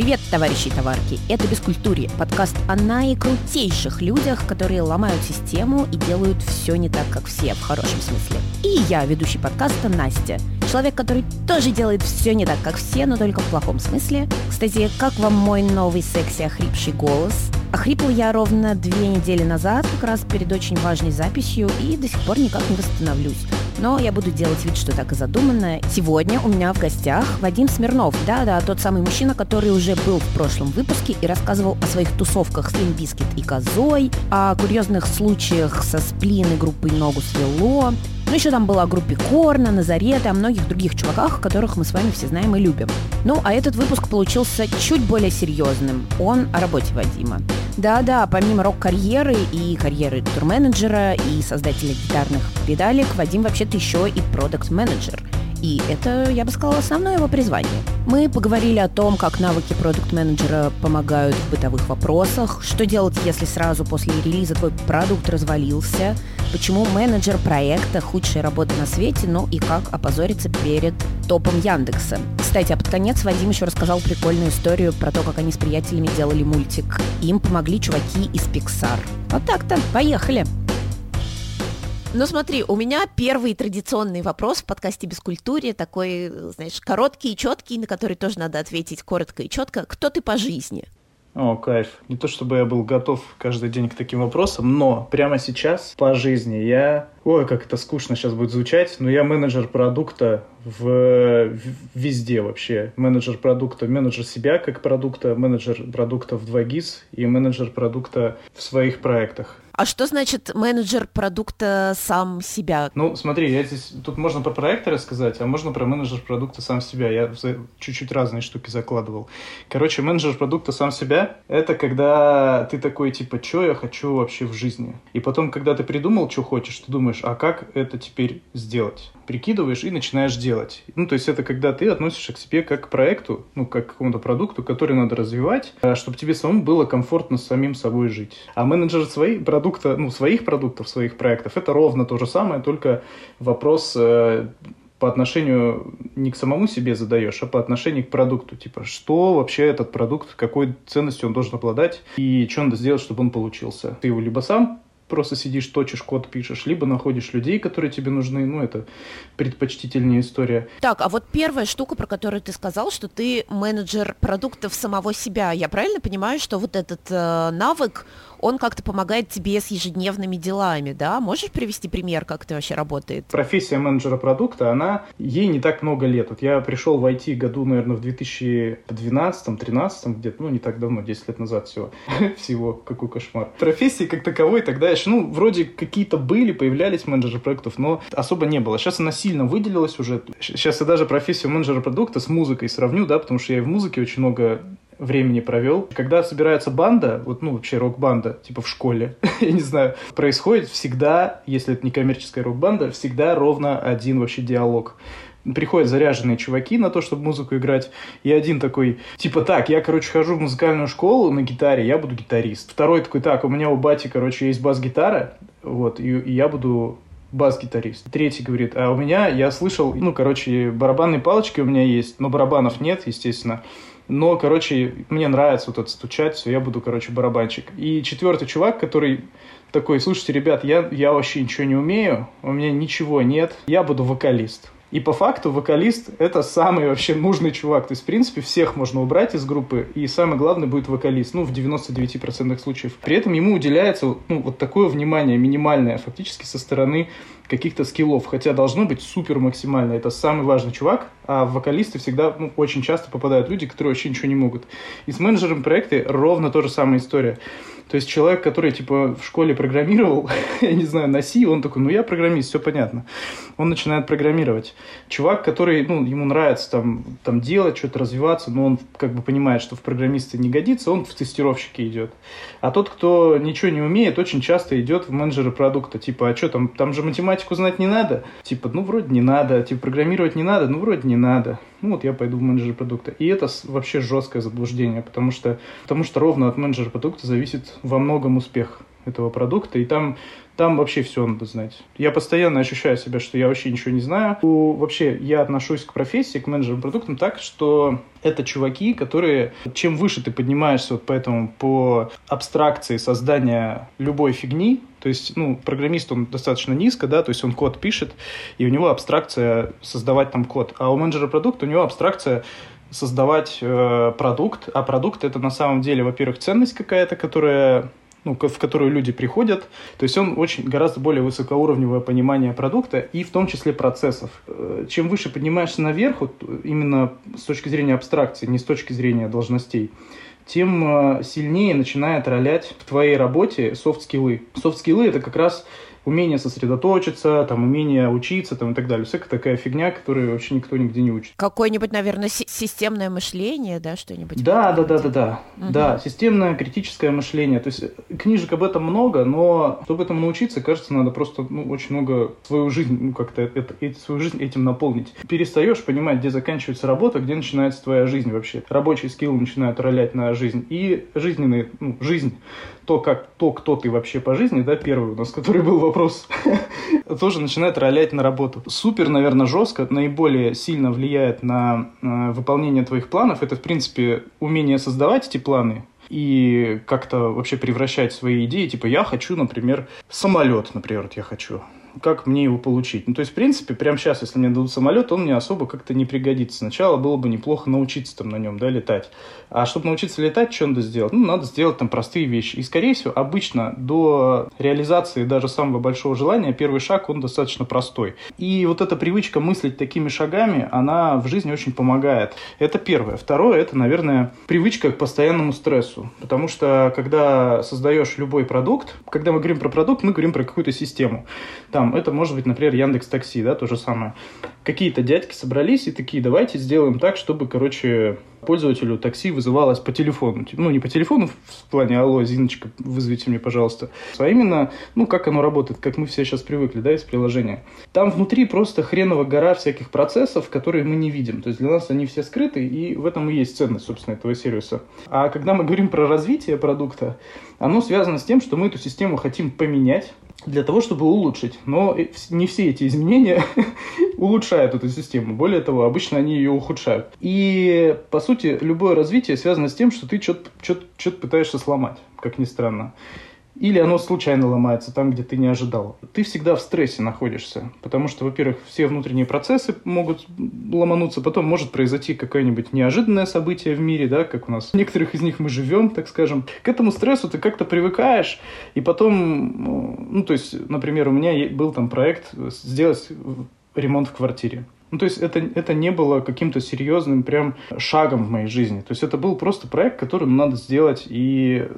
Привет, товарищи и товарки! Это «Бескультурье» – подкаст о наикрутейших людях, которые ломают систему и делают все не так, как все, в хорошем смысле. И я, ведущий подкаста Настя, человек, который тоже делает все не так, как все, но только в плохом смысле. Кстати, как вам мой новый секси охрипший голос? Охрипла я ровно две недели назад, как раз перед очень важной записью, и до сих пор никак не восстановлюсь. Но я буду делать вид, что так и задумано. Сегодня у меня в гостях Вадим Смирнов. Да-да, тот самый мужчина, который уже был в прошлом выпуске и рассказывал о своих тусовках с Limp Bizkit и Козой, о курьезных случаях со Сплин и группой Ногу свело, ну, еще там была о группе Корна, Назарета, о многих других чуваках, которых мы с вами все знаем и любим. Ну, а этот выпуск получился чуть более серьезным. Он о работе Вадима. Да-да, помимо рок-карьеры и карьеры турменеджера и создателя гитарных педалек, Вадим вообще-то еще и продукт-менеджер – и это, я бы сказала, основное его призвание. Мы поговорили о том, как навыки продукт-менеджера помогают в бытовых вопросах, что делать, если сразу после релиза твой продукт развалился, почему менеджер проекта худшая работа на свете, ну и как опозориться перед топом Яндекса. Кстати, а под конец Вадим еще рассказал прикольную историю про то, как они с приятелями делали мультик. Им помогли чуваки из Pixar. Вот так-то, поехали! Ну смотри, у меня первый традиционный вопрос в подкасте «Бескультуре», такой, знаешь, короткий и четкий, на который тоже надо ответить коротко и четко. Кто ты по жизни? О, кайф. Не то чтобы я был готов каждый день к таким вопросам, но прямо сейчас по жизни я... Ой, как это скучно сейчас будет звучать, но я менеджер продукта в... везде вообще. Менеджер продукта, менеджер себя как продукта, менеджер продукта в 2GIS и менеджер продукта в своих проектах. А что значит менеджер продукта сам себя? Ну, смотри, я здесь тут можно про проекты рассказать, а можно про менеджер продукта сам себя. Я чуть-чуть разные штуки закладывал. Короче, менеджер продукта сам себя — это когда ты такой, типа, что я хочу вообще в жизни? И потом, когда ты придумал, что хочешь, ты думаешь, а как это теперь сделать? Прикидываешь и начинаешь делать. Ну, то есть это когда ты относишься к себе как к проекту, ну, как к какому-то продукту, который надо развивать, а чтобы тебе самому было комфортно с самим собой жить. А менеджер своей продукта продукта, ну, своих продуктов, своих проектов, это ровно то же самое, только вопрос э, по отношению не к самому себе задаешь, а по отношению к продукту. Типа, что вообще этот продукт, какой ценностью он должен обладать, и что надо сделать, чтобы он получился. Ты его либо сам просто сидишь, точишь код, пишешь, либо находишь людей, которые тебе нужны, ну, это предпочтительнее история. Так, а вот первая штука, про которую ты сказал, что ты менеджер продуктов самого себя, я правильно понимаю, что вот этот э, навык, он как-то помогает тебе с ежедневными делами, да? Можешь привести пример, как это вообще работает? Профессия менеджера продукта, она, ей не так много лет. Вот я пришел в IT году, наверное, в 2012-2013, где-то, ну, не так давно, 10 лет назад всего. всего, какой кошмар. Профессии как таковой тогда еще, ну, вроде какие-то были, появлялись менеджеры продуктов, но особо не было. Сейчас она сильно выделилась уже. Сейчас я даже профессию менеджера продукта с музыкой сравню, да, потому что я и в музыке очень много времени провел. Когда собирается банда, вот, ну, вообще рок-банда, типа в школе, я не знаю, происходит всегда, если это не коммерческая рок-банда, всегда ровно один вообще диалог приходят заряженные чуваки на то, чтобы музыку играть, и один такой, типа, так, я, короче, хожу в музыкальную школу на гитаре, я буду гитарист. Второй такой, так, у меня у бати, короче, есть бас-гитара, вот, и, и я буду бас-гитарист. Третий говорит, а у меня, я слышал, ну, короче, барабанные палочки у меня есть, но барабанов нет, естественно. Но, короче, мне нравится вот это стучать, все, я буду, короче, барабанщик. И четвертый чувак, который такой, слушайте, ребят, я, я вообще ничего не умею, у меня ничего нет, я буду вокалист. И по факту вокалист — это самый вообще нужный чувак. То есть, в принципе, всех можно убрать из группы, и самый главный будет вокалист, ну, в 99% случаев. При этом ему уделяется ну, вот такое внимание минимальное фактически со стороны каких-то скиллов, хотя должно быть супер максимально. Это самый важный чувак, а вокалисты всегда ну, очень часто попадают люди, которые вообще ничего не могут. И с менеджером проекта ровно та же самая история. То есть человек, который типа в школе программировал, я не знаю, на C, он такой, ну я программист, все понятно. Он начинает программировать. Чувак, который, ну, ему нравится там, там делать, что-то развиваться, но он как бы понимает, что в программисты не годится, он в тестировщики идет. А тот, кто ничего не умеет, очень часто идет в менеджеры продукта. Типа, а что там, там же математику знать не надо? Типа, ну вроде не надо. Типа, программировать не надо? Ну вроде не надо. Ну вот я пойду в менеджер продукта. И это вообще жесткое заблуждение, потому что, потому что ровно от менеджера продукта зависит во многом успех этого продукта. И там Там вообще все надо знать. Я постоянно ощущаю себя, что я вообще ничего не знаю. Вообще, я отношусь к профессии, к менеджерам продуктам так, что это чуваки, которые, чем выше ты поднимаешься вот поэтому по абстракции создания любой фигни, то есть, ну, программист, он достаточно низко, да, то есть он код пишет, и у него абстракция создавать там код. А у менеджера продукта у него абстракция создавать э, продукт, а продукт это на самом деле, во-первых, ценность какая-то, которая ну, в которую люди приходят. То есть он очень гораздо более высокоуровневое понимание продукта и в том числе процессов. Э, чем выше поднимаешься наверх, вот именно с точки зрения абстракции, не с точки зрения должностей, тем э, сильнее начинает ролять в твоей работе софт-скиллы. Софт-скиллы — это как раз умение сосредоточиться, там, умение учиться там, и так далее. Всякая такая фигня, которую вообще никто нигде не учит. Какое-нибудь, наверное, системное мышление, да, что-нибудь? Да, да, да, да, да. Угу. Да, системное критическое мышление. То есть э, книжек об этом много, но чтобы этому научиться, кажется, надо просто ну, очень много свою жизнь, ну, как-то это, это, свою жизнь этим наполнить. Перестаешь понимать, где заканчивается работа, где начинается твоя жизнь вообще. Рабочие скиллы начинают ролять на жизнь. И жизненные, ну, жизнь то, как, то, кто ты вообще по жизни, да, первый у нас, который был вопрос, тоже начинает ролять на работу. Супер, наверное, жестко, наиболее сильно влияет на э, выполнение твоих планов. Это, в принципе, умение создавать эти планы, и как-то вообще превращать свои идеи. Типа, я хочу, например, самолет, например, вот я хочу как мне его получить. Ну, то есть, в принципе, прямо сейчас, если мне дадут самолет, он мне особо как-то не пригодится. Сначала было бы неплохо научиться там на нем, да, летать. А чтобы научиться летать, что надо сделать? Ну, надо сделать там простые вещи. И, скорее всего, обычно до реализации даже самого большого желания первый шаг, он достаточно простой. И вот эта привычка мыслить такими шагами, она в жизни очень помогает. Это первое. Второе, это, наверное, привычка к постоянному стрессу. Потому что, когда создаешь любой продукт, когда мы говорим про продукт, мы говорим про какую-то систему. Там, это может быть, например, Яндекс Такси, да, то же самое. Какие-то дядьки собрались и такие, давайте сделаем так, чтобы, короче, пользователю такси вызывалось по телефону. Ну, не по телефону в плане «Алло, Зиночка, вызовите мне, пожалуйста», а именно, ну, как оно работает, как мы все сейчас привыкли, да, из приложения. Там внутри просто хреново гора всяких процессов, которые мы не видим. То есть для нас они все скрыты, и в этом и есть ценность, собственно, этого сервиса. А когда мы говорим про развитие продукта, оно связано с тем, что мы эту систему хотим поменять, для того, чтобы улучшить. Но не все эти изменения улучшают эту систему. Более того, обычно они ее ухудшают. И, по сути, любое развитие связано с тем, что ты что-то пытаешься сломать, как ни странно. Или оно случайно ломается там, где ты не ожидал. Ты всегда в стрессе находишься, потому что, во-первых, все внутренние процессы могут ломануться, потом может произойти какое-нибудь неожиданное событие в мире, да, как у нас. В некоторых из них мы живем, так скажем. К этому стрессу ты как-то привыкаешь, и потом, ну, то есть, например, у меня был там проект сделать ремонт в квартире. Ну, то есть это, это не было каким-то серьезным прям шагом в моей жизни. То есть это был просто проект, который надо сделать. И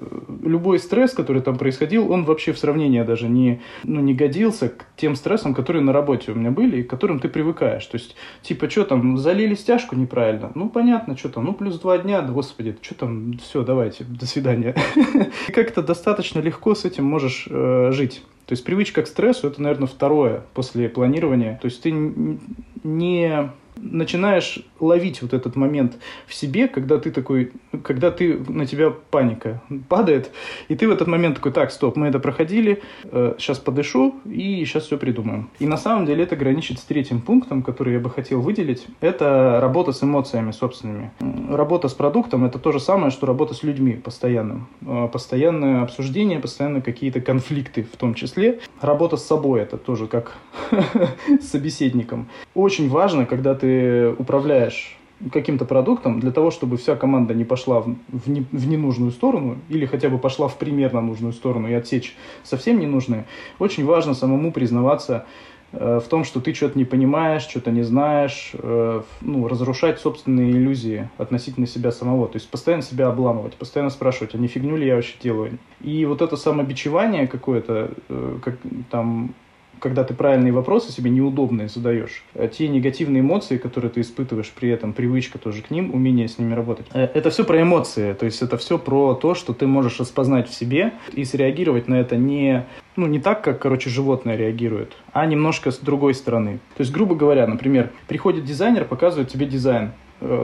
любой стресс, который там происходил, он вообще в сравнении даже не, ну, не годился к тем стрессам, которые на работе у меня были и к которым ты привыкаешь. То есть, типа, что там, залили стяжку неправильно? Ну, понятно, что там, ну, плюс два дня, да, господи, что там, все, давайте, до свидания. Как-то достаточно легко с этим можешь э, жить. То есть привычка к стрессу – это, наверное, второе после планирования. То есть ты не начинаешь ловить вот этот момент в себе, когда ты такой, когда ты, на тебя паника падает, и ты в этот момент такой, так, стоп, мы это проходили, э, сейчас подышу и сейчас все придумаем. И на самом деле это граничит с третьим пунктом, который я бы хотел выделить, это работа с эмоциями собственными. Работа с продуктом – это то же самое, что работа с людьми постоянным. Э, постоянное обсуждение, постоянно какие-то конфликты в том числе. Работа с собой – это тоже как с собеседником. Очень важно, когда ты управляешь каким-то продуктом для того, чтобы вся команда не пошла в, в, не, в ненужную сторону или хотя бы пошла в примерно нужную сторону и отсечь совсем ненужные, очень важно самому признаваться э, в том, что ты что-то не понимаешь, что-то не знаешь, э, ну, разрушать собственные иллюзии относительно себя самого. То есть постоянно себя обламывать, постоянно спрашивать, а не фигню ли я вообще делаю. И вот это самобичевание какое-то, э, как там когда ты правильные вопросы себе неудобные задаешь, э, те негативные эмоции, которые ты испытываешь при этом, привычка тоже к ним, умение с ними работать. Э, это все про эмоции, то есть это все про то, что ты можешь распознать в себе и среагировать на это не, ну, не так, как, короче, животное реагирует, а немножко с другой стороны. То есть, грубо говоря, например, приходит дизайнер, показывает тебе дизайн,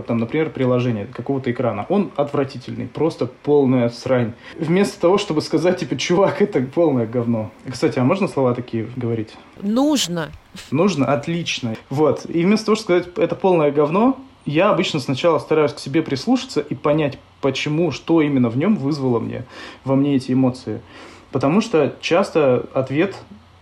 там, например, приложения какого-то экрана, он отвратительный, просто полная срань. Вместо того, чтобы сказать, типа, чувак, это полное говно. Кстати, а можно слова такие говорить? Нужно. Нужно? Отлично. Вот. И вместо того, чтобы сказать, это полное говно, я обычно сначала стараюсь к себе прислушаться и понять, почему, что именно в нем вызвало мне, во мне эти эмоции. Потому что часто ответ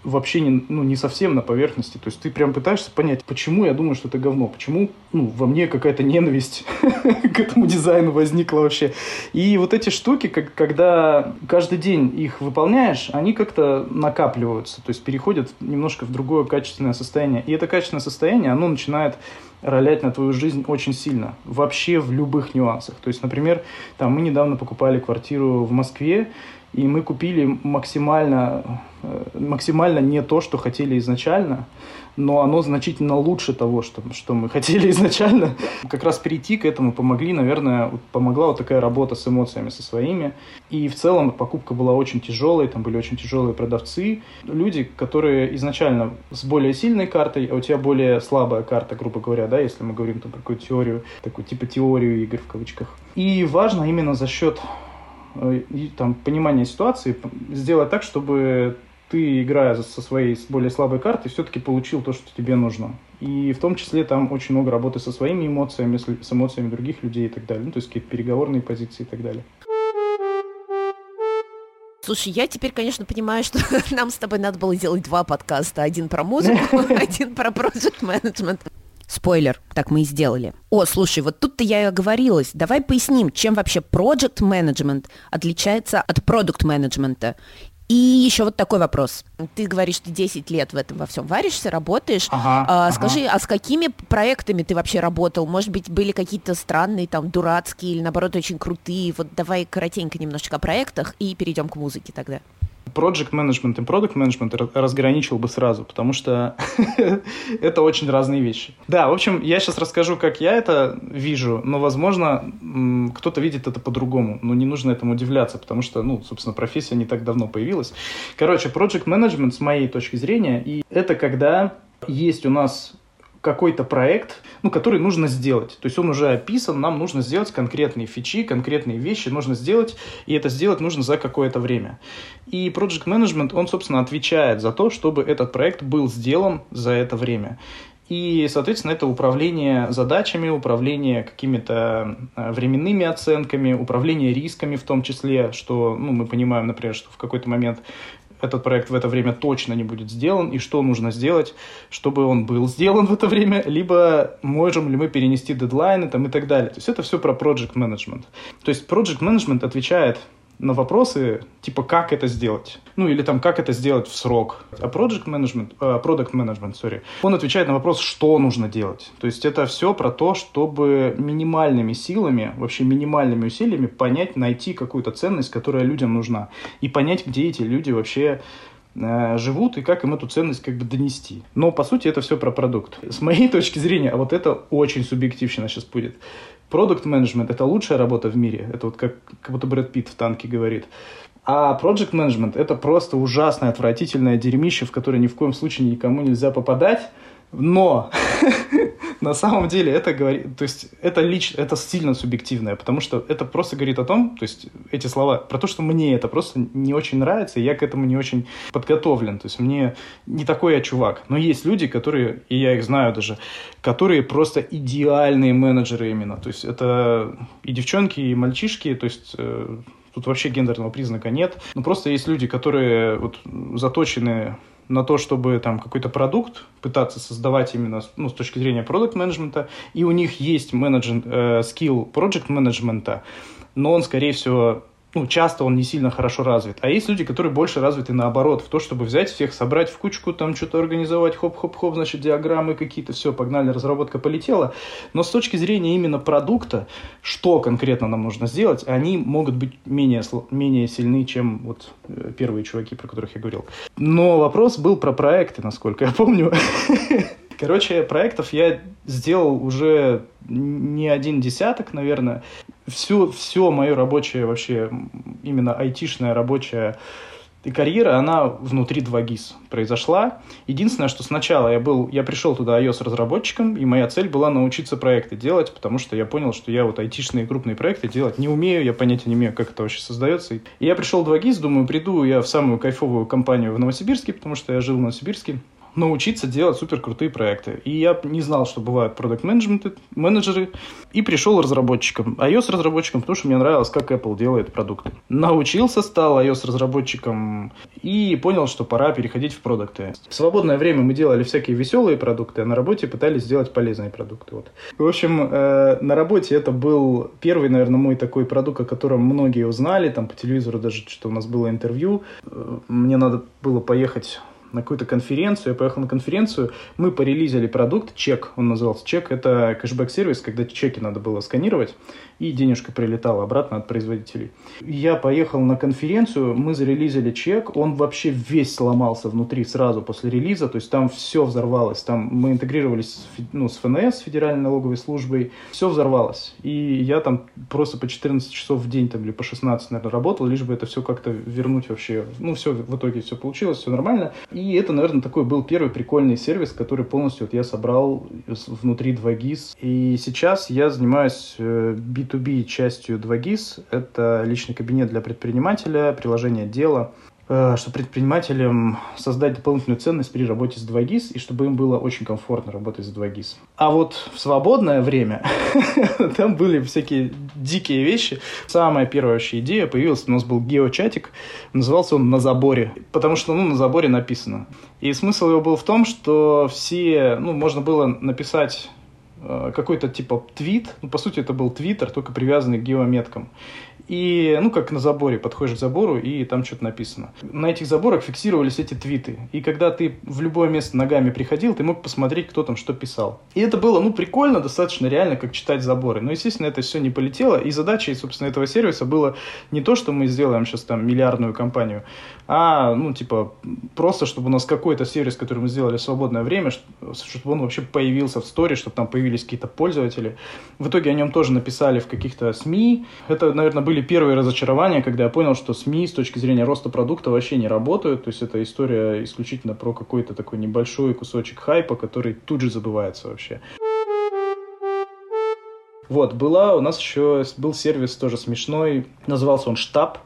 вообще не, ну, не совсем на поверхности. То есть ты прям пытаешься понять, почему я думаю, что это говно, почему ну, во мне какая-то ненависть к этому дизайну возникла вообще. И вот эти штуки, как, когда каждый день их выполняешь, они как-то накапливаются, то есть переходят немножко в другое качественное состояние. И это качественное состояние, оно начинает ролять на твою жизнь очень сильно. Вообще в любых нюансах. То есть, например, там мы недавно покупали квартиру в Москве, и мы купили максимально, э, максимально не то, что хотели изначально, но оно значительно лучше того, что, что мы хотели изначально. Как раз перейти к этому помогли, наверное, помогла вот такая работа с эмоциями, со своими. И в целом покупка была очень тяжелой, там были очень тяжелые продавцы. Люди, которые изначально с более сильной картой, а у тебя более слабая карта, грубо говоря, да, если мы говорим там про какую-то теорию, такую типа теорию игр в кавычках. И важно именно за счет и, там, понимание ситуации сделать так, чтобы ты, играя со своей более слабой картой, все-таки получил то, что тебе нужно. И в том числе там очень много работы со своими эмоциями, с эмоциями других людей и так далее. Ну, то есть какие-то переговорные позиции и так далее. Слушай, я теперь, конечно, понимаю, что нам с тобой надо было сделать два подкаста. Один про музыку, один про management. Спойлер, так мы и сделали. О, слушай, вот тут-то я и оговорилась. Давай поясним, чем вообще project management отличается от продукт менеджмента. И еще вот такой вопрос. Ты говоришь, ты 10 лет в этом во всем варишься, работаешь. Ага, а, ага. Скажи, а с какими проектами ты вообще работал? Может быть, были какие-то странные, там, дурацкие или, наоборот, очень крутые? Вот давай коротенько немножечко о проектах и перейдем к музыке тогда project management и product management разграничил бы сразу, потому что это очень разные вещи. Да, в общем, я сейчас расскажу, как я это вижу, но, возможно, кто-то видит это по-другому, но не нужно этому удивляться, потому что, ну, собственно, профессия не так давно появилась. Короче, project management, с моей точки зрения, и это когда есть у нас какой-то проект, ну, который нужно сделать. То есть он уже описан, нам нужно сделать конкретные фичи, конкретные вещи нужно сделать, и это сделать нужно за какое-то время. И Project Management, он, собственно, отвечает за то, чтобы этот проект был сделан за это время. И, соответственно, это управление задачами, управление какими-то э, временными оценками, управление рисками в том числе, что ну, мы понимаем, например, что в какой-то момент этот проект в это время точно не будет сделан, и что нужно сделать, чтобы он был сделан в это время, либо можем ли мы перенести дедлайны там, и так далее. То есть это все про project management. То есть project management отвечает на вопросы, типа, как это сделать. Ну, или там, как это сделать в срок. А project management, uh, product management, sorry, он отвечает на вопрос, что нужно делать. То есть это все про то, чтобы минимальными силами, вообще минимальными усилиями понять, найти какую-то ценность, которая людям нужна. И понять, где эти люди вообще живут и как им эту ценность как бы донести. Но, по сути, это все про продукт. С моей точки зрения, а вот это очень субъективно сейчас будет. Продукт менеджмент это лучшая работа в мире. Это вот как, как будто Брэд Питт в танке говорит. А project management это просто ужасное, отвратительное дерьмище, в которое ни в коем случае никому нельзя попадать. Но на самом деле это говорит, то есть это лично, это сильно субъективное, потому что это просто говорит о том, то есть эти слова, про то, что мне это просто не очень нравится, и я к этому не очень подготовлен, то есть мне не такой я чувак, но есть люди, которые, и я их знаю даже, которые просто идеальные менеджеры именно, то есть это и девчонки, и мальчишки, то есть э, тут вообще гендерного признака нет, но просто есть люди, которые вот заточены на то, чтобы там какой-то продукт пытаться создавать именно ну, с точки зрения продукт менеджмента и у них есть менеджмент, э, скилл project менеджмента, но он, скорее всего, ну, часто он не сильно хорошо развит. А есть люди, которые больше развиты наоборот, в то, чтобы взять всех, собрать в кучку, там что-то организовать, хоп-хоп-хоп, значит, диаграммы какие-то, все, погнали, разработка полетела. Но с точки зрения именно продукта, что конкретно нам нужно сделать, они могут быть менее, менее сильны, чем вот э, первые чуваки, про которых я говорил. Но вопрос был про проекты, насколько я помню. Короче, проектов я сделал уже не один десяток, наверное. Все, все мое рабочее вообще, именно айтишное рабочее И карьера, она внутри 2GIS произошла. Единственное, что сначала я был, я пришел туда iOS-разработчиком, и моя цель была научиться проекты делать, потому что я понял, что я вот айтишные крупные проекты делать не умею, я понятия не имею, как это вообще создается. И я пришел в 2GIS, думаю, приду я в самую кайфовую компанию в Новосибирске, потому что я жил в Новосибирске, научиться делать супер крутые проекты. И я не знал, что бывают продукт менеджеры и пришел разработчиком, iOS разработчиком, потому что мне нравилось, как Apple делает продукты. Научился, стал iOS разработчиком и понял, что пора переходить в продукты. В свободное время мы делали всякие веселые продукты, а на работе пытались сделать полезные продукты. Вот. В общем, э, на работе это был первый, наверное, мой такой продукт, о котором многие узнали, там по телевизору даже что у нас было интервью. Э, мне надо было поехать на какую-то конференцию, я поехал на конференцию, мы порелизили продукт, чек, он назывался чек, это кэшбэк-сервис, когда чеки надо было сканировать, и денежка прилетала обратно от производителей. Я поехал на конференцию, мы зарелизили чек, он вообще весь сломался внутри сразу после релиза, то есть там все взорвалось, там мы интегрировались ну, с ФНС, Федеральной налоговой службой, все взорвалось. И я там просто по 14 часов в день там, или по 16, наверное, работал, лишь бы это все как-то вернуть вообще. Ну, все, в итоге все получилось, все нормально. И это, наверное, такой был первый прикольный сервис, который полностью вот я собрал внутри 2GIS. И сейчас я занимаюсь B2B э, частью 2GIS. Это личный кабинет для предпринимателя, приложение дела. Э, чтобы предпринимателям создать дополнительную ценность при работе с 2GIS и чтобы им было очень комфортно работать с 2GIS. А вот в свободное время там были всякие дикие вещи. Самая первая вообще идея появилась, у нас был геочатик, назывался он «На заборе», потому что ну, на заборе написано. И смысл его был в том, что все, ну, можно было написать какой-то типа твит, ну, по сути, это был твиттер, только привязанный к геометкам. И, ну, как на заборе, подходишь к забору, и там что-то написано. На этих заборах фиксировались эти твиты. И когда ты в любое место ногами приходил, ты мог посмотреть, кто там что писал. И это было, ну, прикольно, достаточно реально, как читать заборы. Но, естественно, это все не полетело. И задачей, собственно, этого сервиса было не то, что мы сделаем сейчас там миллиардную компанию, а, ну, типа, просто, чтобы у нас какой-то сервис, который мы сделали в свободное время, чтобы он вообще появился в сторе, чтобы там появились какие-то пользователи. В итоге о нем тоже написали в каких-то СМИ. Это, наверное, были первые разочарования, когда я понял, что СМИ с точки зрения роста продукта вообще не работают. То есть это история исключительно про какой-то такой небольшой кусочек хайпа, который тут же забывается вообще. Вот, была у нас еще, был сервис тоже смешной, назывался он «Штаб»,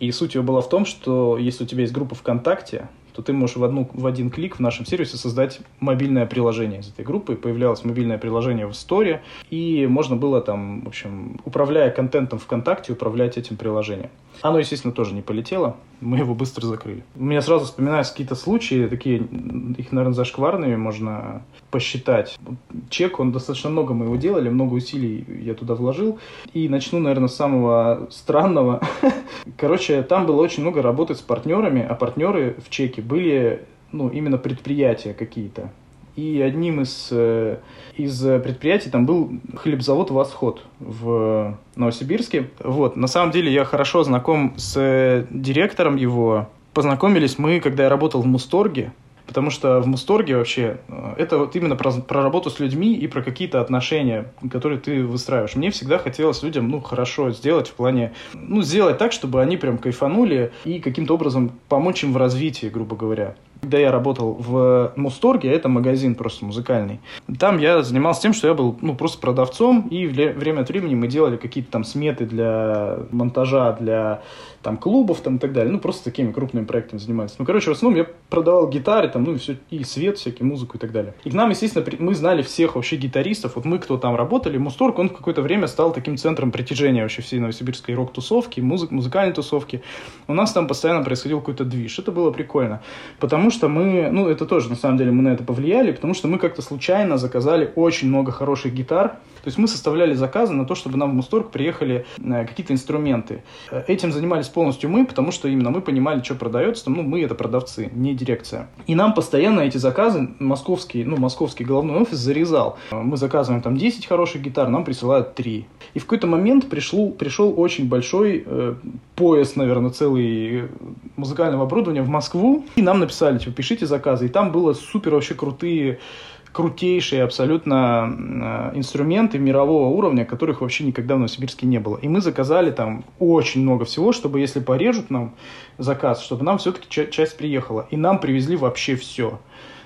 и суть его была в том, что если у тебя есть группа ВКонтакте, то ты можешь в, одну, в один клик в нашем сервисе создать мобильное приложение из этой группы. Появлялось мобильное приложение в Store, и можно было там, в общем, управляя контентом ВКонтакте, управлять этим приложением. Оно, естественно, тоже не полетело, мы его быстро закрыли. У меня сразу вспоминаются какие-то случаи, такие, их, наверное, зашкварными можно посчитать. Чек, он достаточно много мы его делали, много усилий я туда вложил. И начну, наверное, с самого странного. Короче, там было очень много работы с партнерами, а партнеры в чеке были ну, именно предприятия какие-то. И одним из, э, из предприятий там был хлебзавод «Восход» в Новосибирске. Вот. На самом деле я хорошо знаком с директором его. Познакомились мы, когда я работал в Мусторге. Потому что в Мусторге вообще э, это вот именно про, про работу с людьми и про какие-то отношения, которые ты выстраиваешь. Мне всегда хотелось людям, ну, хорошо сделать в плане, ну, сделать так, чтобы они прям кайфанули и каким-то образом помочь им в развитии, грубо говоря. Когда я работал в Мусторге, это магазин просто музыкальный, там я занимался тем, что я был ну, просто продавцом, и время от времени мы делали какие-то там сметы для монтажа, для там клубов там и так далее. Ну, просто такими крупными проектами занимались. Ну, короче, в основном я продавал гитары, там, ну, и, все, и свет, всякий, музыку и так далее. И к нам, естественно, мы знали всех вообще гитаристов. Вот мы, кто там работали, Мусторг, он в какое-то время стал таким центром притяжения вообще всей новосибирской рок-тусовки, музык, музыкальной тусовки. У нас там постоянно происходил какой-то движ. Это было прикольно. Потому что мы, ну, это тоже, на самом деле, мы на это повлияли, потому что мы как-то случайно заказали очень много хороших гитар. То есть мы составляли заказы на то, чтобы нам в Мусторг приехали э, какие-то инструменты. Э, этим занимались полностью мы, потому что именно мы понимали, что продается. Ну, мы это продавцы, не дирекция. И нам постоянно эти заказы московский, ну, московский головной офис зарезал. Мы заказываем там 10 хороших гитар, нам присылают 3. И в какой-то момент пришло, пришел очень большой э, пояс, наверное, целый музыкального оборудования в Москву. И нам написали, типа, пишите заказы. И там было супер вообще крутые крутейшие абсолютно э, инструменты мирового уровня, которых вообще никогда в Новосибирске не было. И мы заказали там очень много всего, чтобы если порежут нам заказ, чтобы нам все-таки часть приехала. И нам привезли вообще все.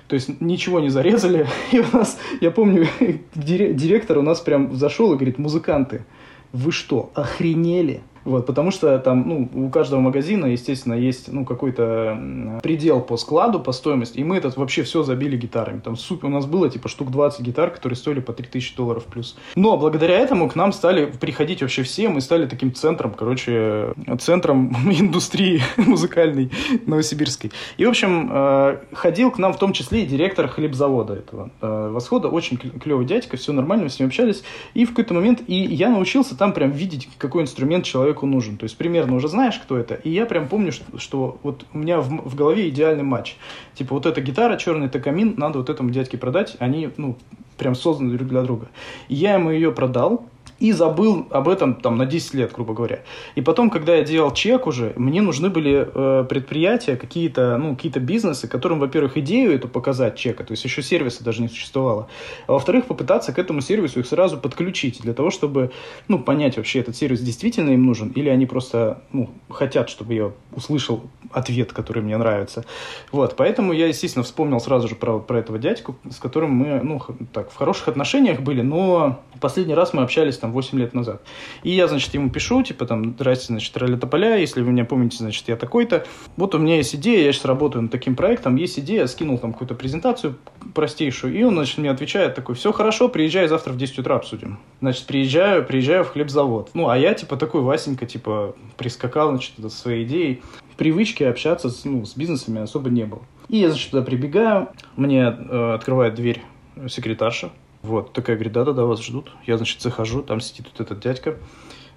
То есть ничего не зарезали. И у нас, я помню, директор у нас прям зашел и говорит, музыканты, вы что, охренели? Вот, потому что там, ну, у каждого магазина, естественно, есть, ну, какой-то предел по складу, по стоимости, и мы этот вообще все забили гитарами. Там супер, у нас было, типа, штук 20 гитар, которые стоили по 3000 долларов плюс. Но благодаря этому к нам стали приходить вообще все, мы стали таким центром, короче, центром индустрии музыкальной новосибирской. И, в общем, э, ходил к нам в том числе и директор хлебзавода этого э, Восхода, очень клевый дядька, все нормально, мы с ним общались. И в какой-то момент, и я научился там прям видеть, какой инструмент человек человеку нужен. То есть примерно уже знаешь, кто это. И я прям помню, что, что вот у меня в, в голове идеальный матч. Типа вот эта гитара, черный токамин, надо вот этому дядьке продать. Они, ну, прям созданы друг для друга. И я ему ее продал, и забыл об этом там на 10 лет, грубо говоря. И потом, когда я делал чек уже, мне нужны были э, предприятия, какие-то, ну, какие-то бизнесы, которым, во-первых, идею эту показать чека, то есть еще сервиса даже не существовало, а во-вторых, попытаться к этому сервису их сразу подключить, для того, чтобы, ну, понять вообще, этот сервис действительно им нужен, или они просто, ну, хотят, чтобы я услышал ответ, который мне нравится. Вот, поэтому я, естественно, вспомнил сразу же про, про этого дядьку, с которым мы, ну, так, в хороших отношениях были, но последний раз мы общались там 8 лет назад. И я, значит, ему пишу, типа, там, здрасте, значит, Ралли Тополя, если вы меня помните, значит, я такой-то. Вот у меня есть идея, я сейчас работаю над таким проектом, есть идея, скинул там какую-то презентацию простейшую, и он, значит, мне отвечает такой, все хорошо, приезжай завтра в 10 утра обсудим. Значит, приезжаю, приезжаю в хлебзавод. Ну, а я, типа, такой Васенька, типа, прискакал, значит, со своей идеей. Привычки общаться с, ну, с бизнесами особо не было. И я, значит, туда прибегаю, мне э, открывает дверь секретарша, вот, такая говорит, да-да-да, вас ждут. Я, значит, захожу, там сидит вот этот дядька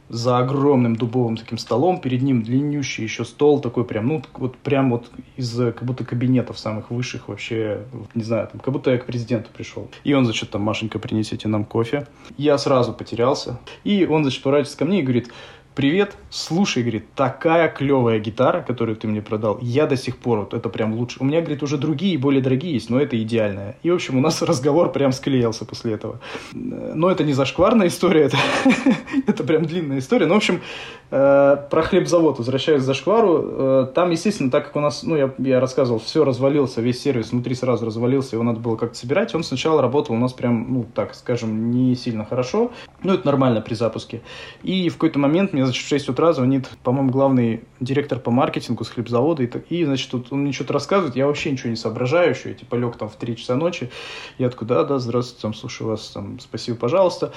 за огромным дубовым таким столом, перед ним длиннющий еще стол такой прям, ну, вот прям вот из как будто кабинетов самых высших вообще, не знаю, там, как будто я к президенту пришел. И он, значит, там, Машенька, принесите нам кофе. Я сразу потерялся. И он, значит, поворачивается ко мне и говорит, привет, слушай, говорит, такая клевая гитара, которую ты мне продал, я до сих пор, вот это прям лучше. У меня, говорит, уже другие, более дорогие есть, но это идеальная. И, в общем, у нас разговор прям склеился после этого. Но это не зашкварная история, это, прям длинная история. Но, в общем, э, про хлебзавод, возвращаясь к зашквару, э, там, естественно, так как у нас, ну, я, я рассказывал, все развалился, весь сервис внутри сразу развалился, его надо было как-то собирать, он сначала работал у нас прям, ну, так скажем, не сильно хорошо, ну, это нормально при запуске. И в какой-то момент мне значит, в 6 утра звонит, по-моему, главный директор по маркетингу с хлебзавода, и, и значит, тут он мне что-то рассказывает, я вообще ничего не соображаю еще, я, типа, лег там в 3 часа ночи, я такой, да, да, здравствуйте, там, слушаю вас, там, спасибо, пожалуйста.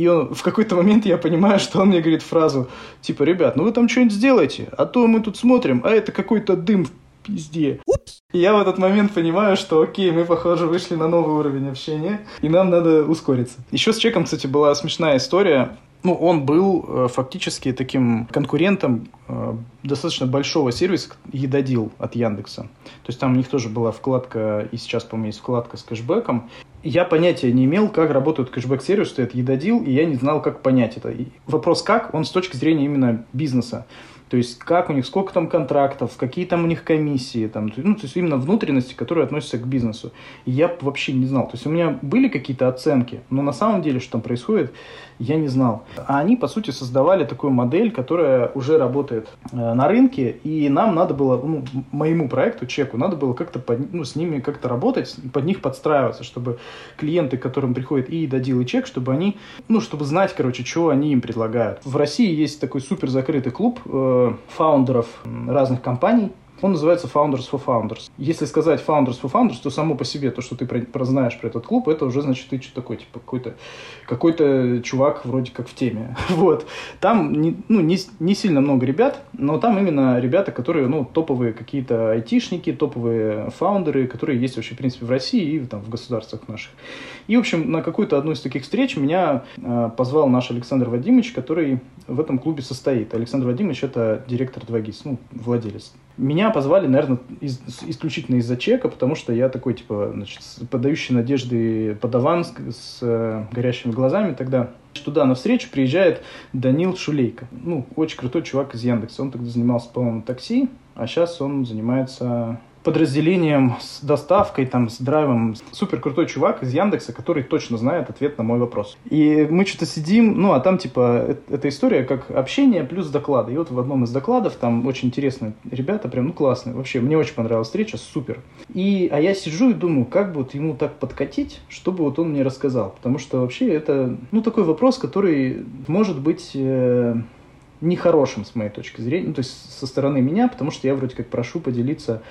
И он, в какой-то момент я понимаю, что он мне говорит фразу, типа, ребят, ну вы там что-нибудь сделайте, а то мы тут смотрим, а это какой-то дым в пизде. И я в этот момент понимаю, что окей, мы, похоже, вышли на новый уровень общения, и нам надо ускориться. Еще с чеком, кстати, была смешная история ну, он был э, фактически таким конкурентом э, достаточно большого сервиса Едодил от Яндекса. То есть там у них тоже была вкладка, и сейчас, по-моему, есть вкладка с кэшбэком. Я понятия не имел, как работает кэшбэк-сервис, что это Едодил, и я не знал, как понять это. И вопрос как, он с точки зрения именно бизнеса. То есть как у них, сколько там контрактов, какие там у них комиссии, там, ну, то есть именно внутренности, которые относятся к бизнесу. И я вообще не знал. То есть у меня были какие-то оценки, но на самом деле, что там происходит, я не знал. А они, по сути, создавали такую модель, которая уже работает э, на рынке, и нам надо было, ну, моему проекту, чеку, надо было как-то под, ну, с ними как-то работать, под них подстраиваться, чтобы клиенты, к которым приходит и додил, и чек, чтобы они, ну, чтобы знать, короче, что они им предлагают. В России есть такой супер закрытый клуб э, фаундеров разных компаний, он называется Founders for Founders. Если сказать Founders for Founders, то само по себе то, что ты про, про знаешь про этот клуб, это уже значит ты что такой, типа какой-то какой-то чувак вроде как в теме. вот. Там не, ну, не, не сильно много ребят, но там именно ребята, которые ну, топовые какие-то айтишники, топовые фаундеры, которые есть вообще, в принципе, в России и там, в государствах наших. И, в общем, на какую-то одну из таких встреч меня э, позвал наш Александр Вадимович, который в этом клубе состоит. Александр Вадимович – это директор 2GIS, ну, владелец меня позвали, наверное, из, исключительно из-за чека, потому что я такой, типа, значит, подающий надежды подаван с, с э, горящими глазами тогда. Туда на встречу приезжает Данил Шулейко. Ну, очень крутой чувак из Яндекса. Он тогда занимался, по-моему, такси, а сейчас он занимается подразделением с доставкой, там, с драйвом. Супер крутой чувак из Яндекса, который точно знает ответ на мой вопрос. И мы что-то сидим, ну, а там, типа, эта история как общение плюс доклады. И вот в одном из докладов там очень интересные ребята, прям, ну, классные. Вообще, мне очень понравилась встреча, супер. И, а я сижу и думаю, как бы вот ему так подкатить, чтобы вот он мне рассказал. Потому что вообще это, ну, такой вопрос, который может быть... Э, нехорошим с моей точки зрения, ну, то есть со стороны меня, потому что я вроде как прошу поделиться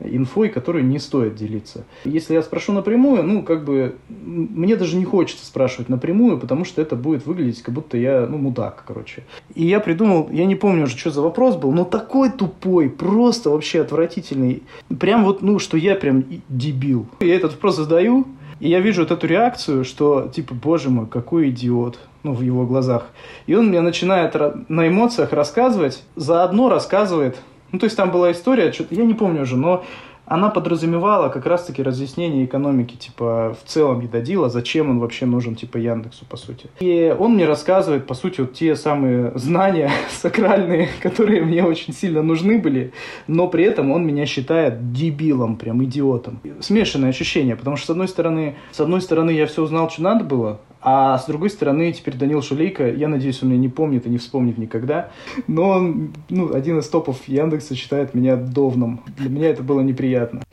инфой, которую не стоит делиться. Если я спрошу напрямую, ну, как бы, мне даже не хочется спрашивать напрямую, потому что это будет выглядеть, как будто я, ну, мудак, короче. И я придумал, я не помню уже, что за вопрос был, но такой тупой, просто вообще отвратительный. Прям вот, ну, что я прям дебил. Я этот вопрос задаю, и я вижу вот эту реакцию, что, типа, боже мой, какой идиот, ну, в его глазах. И он мне начинает на эмоциях рассказывать, заодно рассказывает ну, то есть там была история, что я не помню уже, но она подразумевала как раз-таки разъяснение экономики, типа, в целом Едодила, зачем он вообще нужен, типа, Яндексу, по сути. И он мне рассказывает, по сути, вот те самые знания сакральные, которые мне очень сильно нужны были, но при этом он меня считает дебилом, прям идиотом. Смешанное ощущение, потому что, с одной стороны, с одной стороны, я все узнал, что надо было, а с другой стороны, теперь Данил Шулейко, я надеюсь, он меня не помнит и не вспомнит никогда, но он, ну, один из топов Яндекса считает меня довном. Для меня это было неприятно.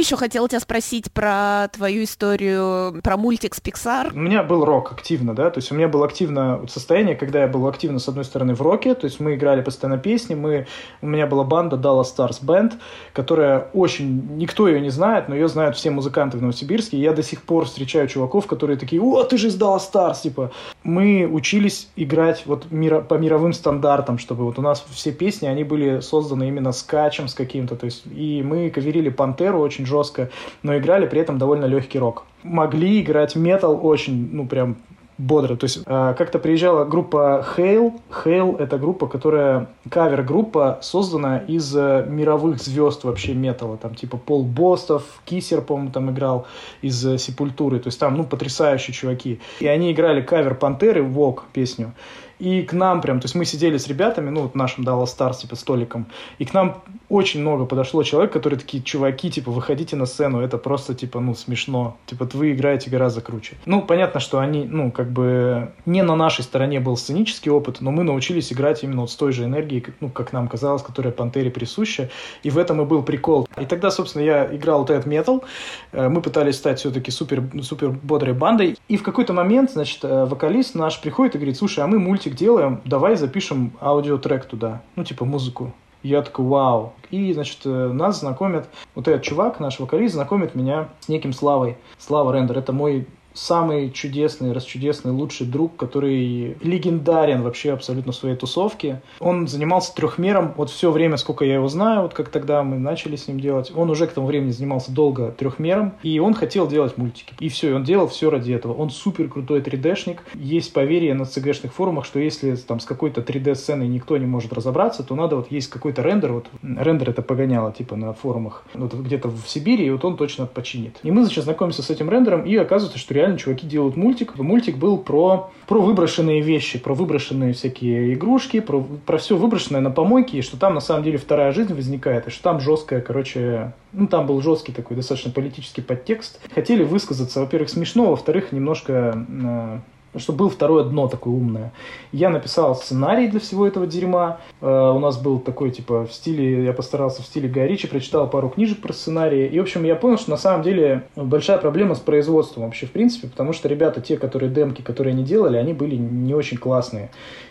Еще хотела тебя спросить про твою историю, про мультик с Pixar. У меня был рок активно, да, то есть у меня было активно состояние, когда я был активно, с одной стороны, в роке, то есть мы играли постоянно песни, мы, у меня была банда Dallas Stars Band, которая очень, никто ее не знает, но ее знают все музыканты в Новосибирске, и я до сих пор встречаю чуваков, которые такие, о, ты же из Dallas Stars, типа. Мы учились играть вот мира, по мировым стандартам, чтобы вот у нас все песни, они были созданы именно скачем с каким-то, то есть, и мы каверили Пантеру очень жестко, но играли при этом довольно легкий рок. Могли играть метал очень, ну, прям бодро. То есть э, как-то приезжала группа Hail. Hail — это группа, которая кавер-группа, создана из э, мировых звезд вообще металла. Там типа Пол Бостов, Кисер, по-моему, там играл из э, Сепультуры. То есть там, ну, потрясающие чуваки. И они играли кавер Пантеры, Вок песню. И к нам прям, то есть мы сидели с ребятами, ну, вот нашим Dallas Stars, типа, столиком, и к нам очень много подошло человек, которые такие, чуваки, типа, выходите на сцену, это просто, типа, ну, смешно. Типа, вы играете гораздо круче. Ну, понятно, что они, ну, как бы, не на нашей стороне был сценический опыт, но мы научились играть именно вот с той же энергией, ну, как нам казалось, которая Пантере присуща, и в этом и был прикол. И тогда, собственно, я играл вот этот метал, э, мы пытались стать все-таки супер, супер бодрой бандой, и в какой-то момент, значит, э, вокалист наш приходит и говорит, слушай, а мы мультик мультик делаем, давай запишем аудиотрек туда, ну, типа музыку. Я такой, вау. И, значит, э, нас знакомят, вот этот чувак, наш вокалист, знакомит меня с неким Славой. Слава Рендер, это мой самый чудесный, расчудесный, лучший друг, который легендарен вообще абсолютно в своей тусовке. Он занимался трехмером вот все время, сколько я его знаю, вот как тогда мы начали с ним делать. Он уже к тому времени занимался долго трехмером, и он хотел делать мультики. И все, и он делал все ради этого. Он супер крутой 3D-шник. Есть поверье на CG-шных форумах, что если там с какой-то 3D-сценой никто не может разобраться, то надо вот есть какой-то рендер, вот рендер это погоняло типа на форумах, вот где-то в Сибири, и вот он точно починит. И мы, значит, знакомимся с этим рендером, и оказывается, что реально чуваки делают мультик. Мультик был про, про выброшенные вещи, про выброшенные всякие игрушки, про, про все выброшенное на помойке, и что там на самом деле вторая жизнь возникает, и что там жесткая, короче, ну там был жесткий такой достаточно политический подтекст. Хотели высказаться, во-первых, смешно, во-вторых, немножко э, чтобы был второе дно такое умное. Я написал сценарий для всего этого дерьма. Uh, у нас был такой, типа, в стиле, я постарался в стиле Гая Ричи, прочитал пару книжек про сценарии. И, в общем, я понял, что на самом деле большая проблема с производством вообще, в принципе, потому что ребята, те, которые демки, которые они делали, они были не очень классные.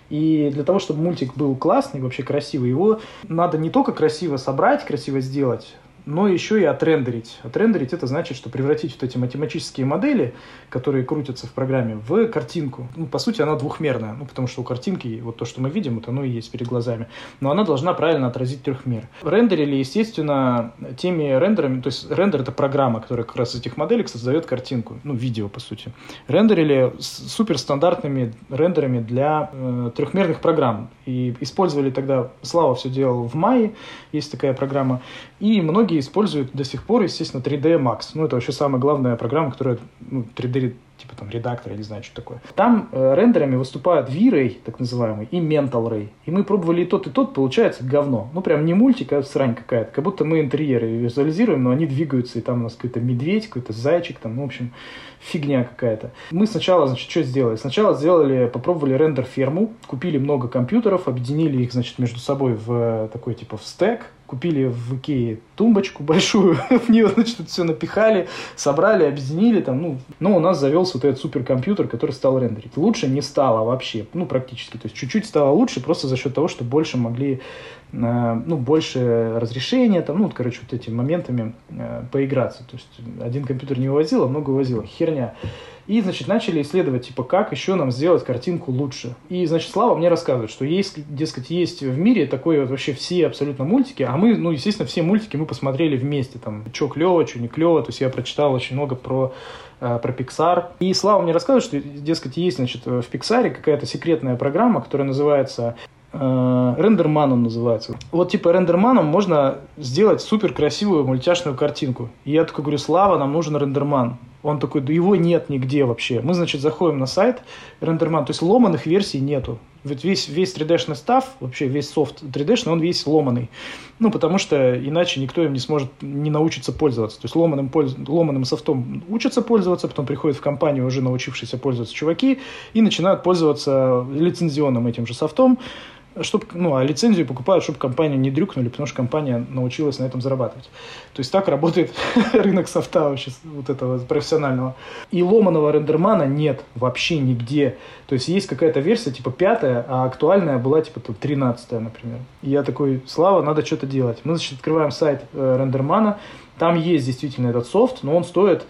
И для того, чтобы мультик был классный, вообще красивый, его надо не только красиво собрать, красиво сделать, но еще и отрендерить. Отрендерить это значит, что превратить вот эти математические модели, которые крутятся в программе, в картинку. Ну, по сути, она двухмерная, ну, потому что у картинки вот то, что мы видим, вот оно и есть перед глазами. Но она должна правильно отразить трехмер. Рендерили, естественно, теми рендерами, то есть рендер это программа, которая как раз из этих моделек создает картинку, ну, видео, по сути. Рендерили с суперстандартными рендерами для э, трехмерных программ. И использовали тогда, Слава все делал в Мае, есть такая программа, и многие используют до сих пор, естественно, 3D Max. Ну, это вообще самая главная программа, которая ну, 3D типа там редактор, я не знаю, что такое. Там э, рендерами выступают V-Ray, так называемый, и Mental Ray. И мы пробовали и тот, и тот, получается говно. Ну, прям не мультик, а срань какая-то. Как будто мы интерьеры визуализируем, но они двигаются, и там у нас какой-то медведь, какой-то зайчик, там, ну, в общем, фигня какая-то. Мы сначала, значит, что сделали? Сначала сделали, попробовали рендер-ферму, купили много компьютеров, объединили их, значит, между собой в э, такой, типа, в стек, купили в Икее тумбочку большую, в нее, значит, все напихали, собрали, объединили там, ну, но у нас завелся вот этот суперкомпьютер, который стал рендерить. Лучше не стало вообще, ну, практически, то есть чуть-чуть стало лучше просто за счет того, что больше могли, э, ну, больше разрешения, там, ну, короче, вот этими моментами э, поиграться. То есть один компьютер не вывозил, а много вывозил. Херня. И, значит, начали исследовать, типа, как еще нам сделать картинку лучше. И, значит, Слава мне рассказывает, что есть, дескать, есть в мире такое вот вообще все абсолютно мультики, а мы, ну, естественно, все мультики мы посмотрели вместе, там, что клево, что не клево, то есть я прочитал очень много про э, про Pixar. И Слава мне рассказывает, что, дескать, есть, значит, в Pixar какая-то секретная программа, которая называется э, рендерман он называется. Вот типа рендерманом можно сделать супер красивую мультяшную картинку. И я такой говорю, Слава, нам нужен рендерман. Он такой, да его нет нигде вообще. Мы, значит, заходим на сайт Рендерман, то есть ломаных версий нету. Ведь весь, весь 3D-шный став, вообще весь софт 3D-шный, он весь ломаный. Ну, потому что иначе никто им не сможет, не научиться пользоваться. То есть ломаным, польз... ломаным софтом учатся пользоваться, потом приходят в компанию уже научившиеся пользоваться чуваки и начинают пользоваться лицензионным этим же софтом чтобы, ну, а лицензию покупают, чтобы компанию не дрюкнули, потому что компания научилась на этом зарабатывать. То есть так работает рынок софта вообще, вот этого профессионального. И ломаного рендермана нет вообще нигде. То есть есть какая-то версия типа пятая, а актуальная была типа там, 13 например. И я такой, Слава, надо что-то делать. Мы, значит, открываем сайт э, рендермана, там есть действительно этот софт, но он стоит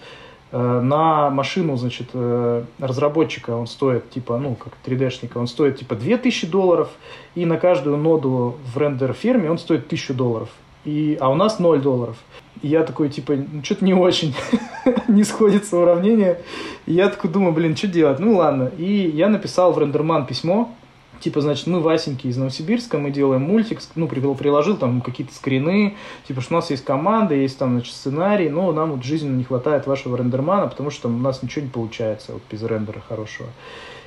на машину, значит, э, разработчика он стоит, типа, ну, как 3D-шника, он стоит, типа, 2000 долларов, и на каждую ноду в рендер-ферме он стоит 1000 долларов. И, а у нас 0 долларов. И я такой, типа, ну, что-то не очень, не сходится уравнение. И я такой думаю, блин, что делать? Ну, ладно. И я написал в рендерман письмо, типа, значит, мы Васеньки из Новосибирска, мы делаем мультик, ну, приложил, приложил там какие-то скрины, типа, что у нас есть команда, есть там, значит, сценарий, но нам вот жизненно не хватает вашего рендермана, потому что у нас ничего не получается вот без рендера хорошего.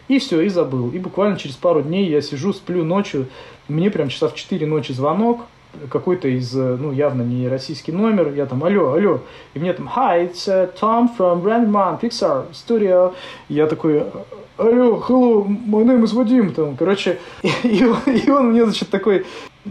И все, и забыл. И буквально через пару дней я сижу, сплю ночью, мне прям часа в 4 ночи звонок, какой-то из, ну, явно не российский номер, я там, алло, алло, и мне там, hi, it's uh, Tom from Brandman Pixar Studio, я такой, алло, hello, my name is Вадим, там, короче, и, и, он, и он мне, значит, такой,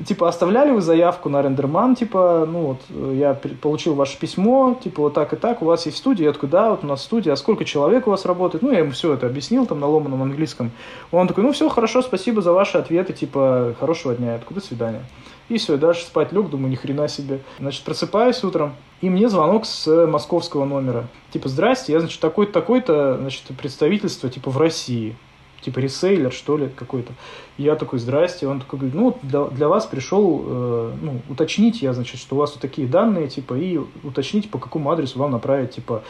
типа, оставляли вы заявку на рендерман, типа, ну, вот, я получил ваше письмо, типа, вот так и так, у вас есть студия, я такой, да, вот у нас студия, а сколько человек у вас работает, ну, я ему все это объяснил, там, на ломаном английском, он такой, ну, все, хорошо, спасибо за ваши ответы, типа, хорошего дня, до свидания. И все, дальше спать лег, думаю, ни хрена себе. Значит, просыпаюсь утром, и мне звонок с московского номера. Типа, здрасте, я, значит, такой-то, такой-то, значит, представительство, типа, в России. Типа, ресейлер, что ли, какой-то. Я такой, здрасте. Он такой говорит, ну, для, для вас пришел, э, ну, уточнить я, значит, что у вас вот такие данные, типа, и уточнить, по какому адресу вам направить, типа,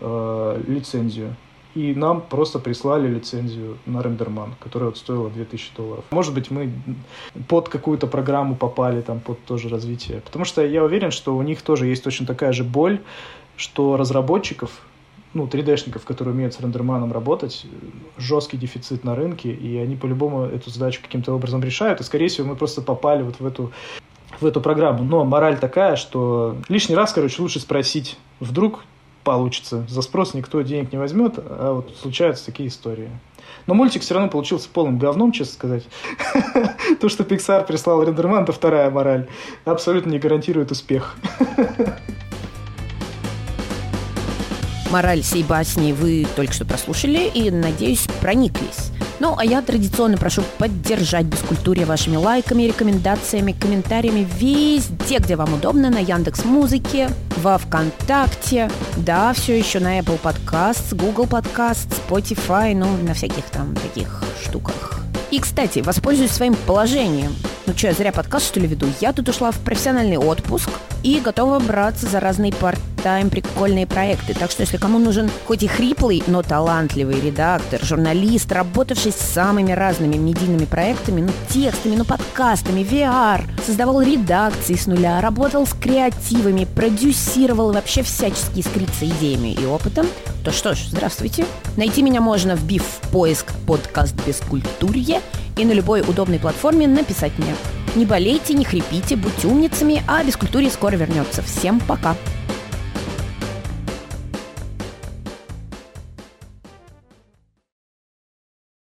э, лицензию и нам просто прислали лицензию на рендерман, которая вот стоила 2000 долларов. Может быть, мы под какую-то программу попали, там, под тоже развитие. Потому что я уверен, что у них тоже есть точно такая же боль, что разработчиков, ну, 3D-шников, которые умеют с рендерманом работать, жесткий дефицит на рынке, и они по-любому эту задачу каким-то образом решают, и, скорее всего, мы просто попали вот в эту в эту программу. Но мораль такая, что лишний раз, короче, лучше спросить, вдруг получится. За спрос никто денег не возьмет, а вот случаются такие истории. Но мультик все равно получился полным говном, честно сказать. То, что Pixar прислал Рендерман, это вторая мораль. Абсолютно не гарантирует успех. Мораль сей басни вы только что прослушали и, надеюсь, прониклись. Ну, а я традиционно прошу поддержать Бескультуре вашими лайками, рекомендациями, комментариями везде, где вам удобно, на Яндекс Музыке, во Вконтакте, да, все еще на Apple Podcasts, Google Podcasts, Spotify, ну, на всяких там таких штуках. И, кстати, воспользуюсь своим положением. Ну что, я зря подкаст, что ли, веду? Я тут ушла в профессиональный отпуск и готова браться за разные партии читаем прикольные проекты. Так что если кому нужен хоть и хриплый, но талантливый редактор, журналист, работавший с самыми разными медийными проектами, ну, текстами, ну, подкастами, VR, создавал редакции с нуля, работал с креативами, продюсировал вообще всячески искрится идеями и опытом, то что ж, здравствуйте. Найти меня можно, вбив в поиск подкаст «Бескультурье» и на любой удобной платформе написать мне. Не болейте, не хрипите, будьте умницами, а бескультурье скоро вернется. Всем пока!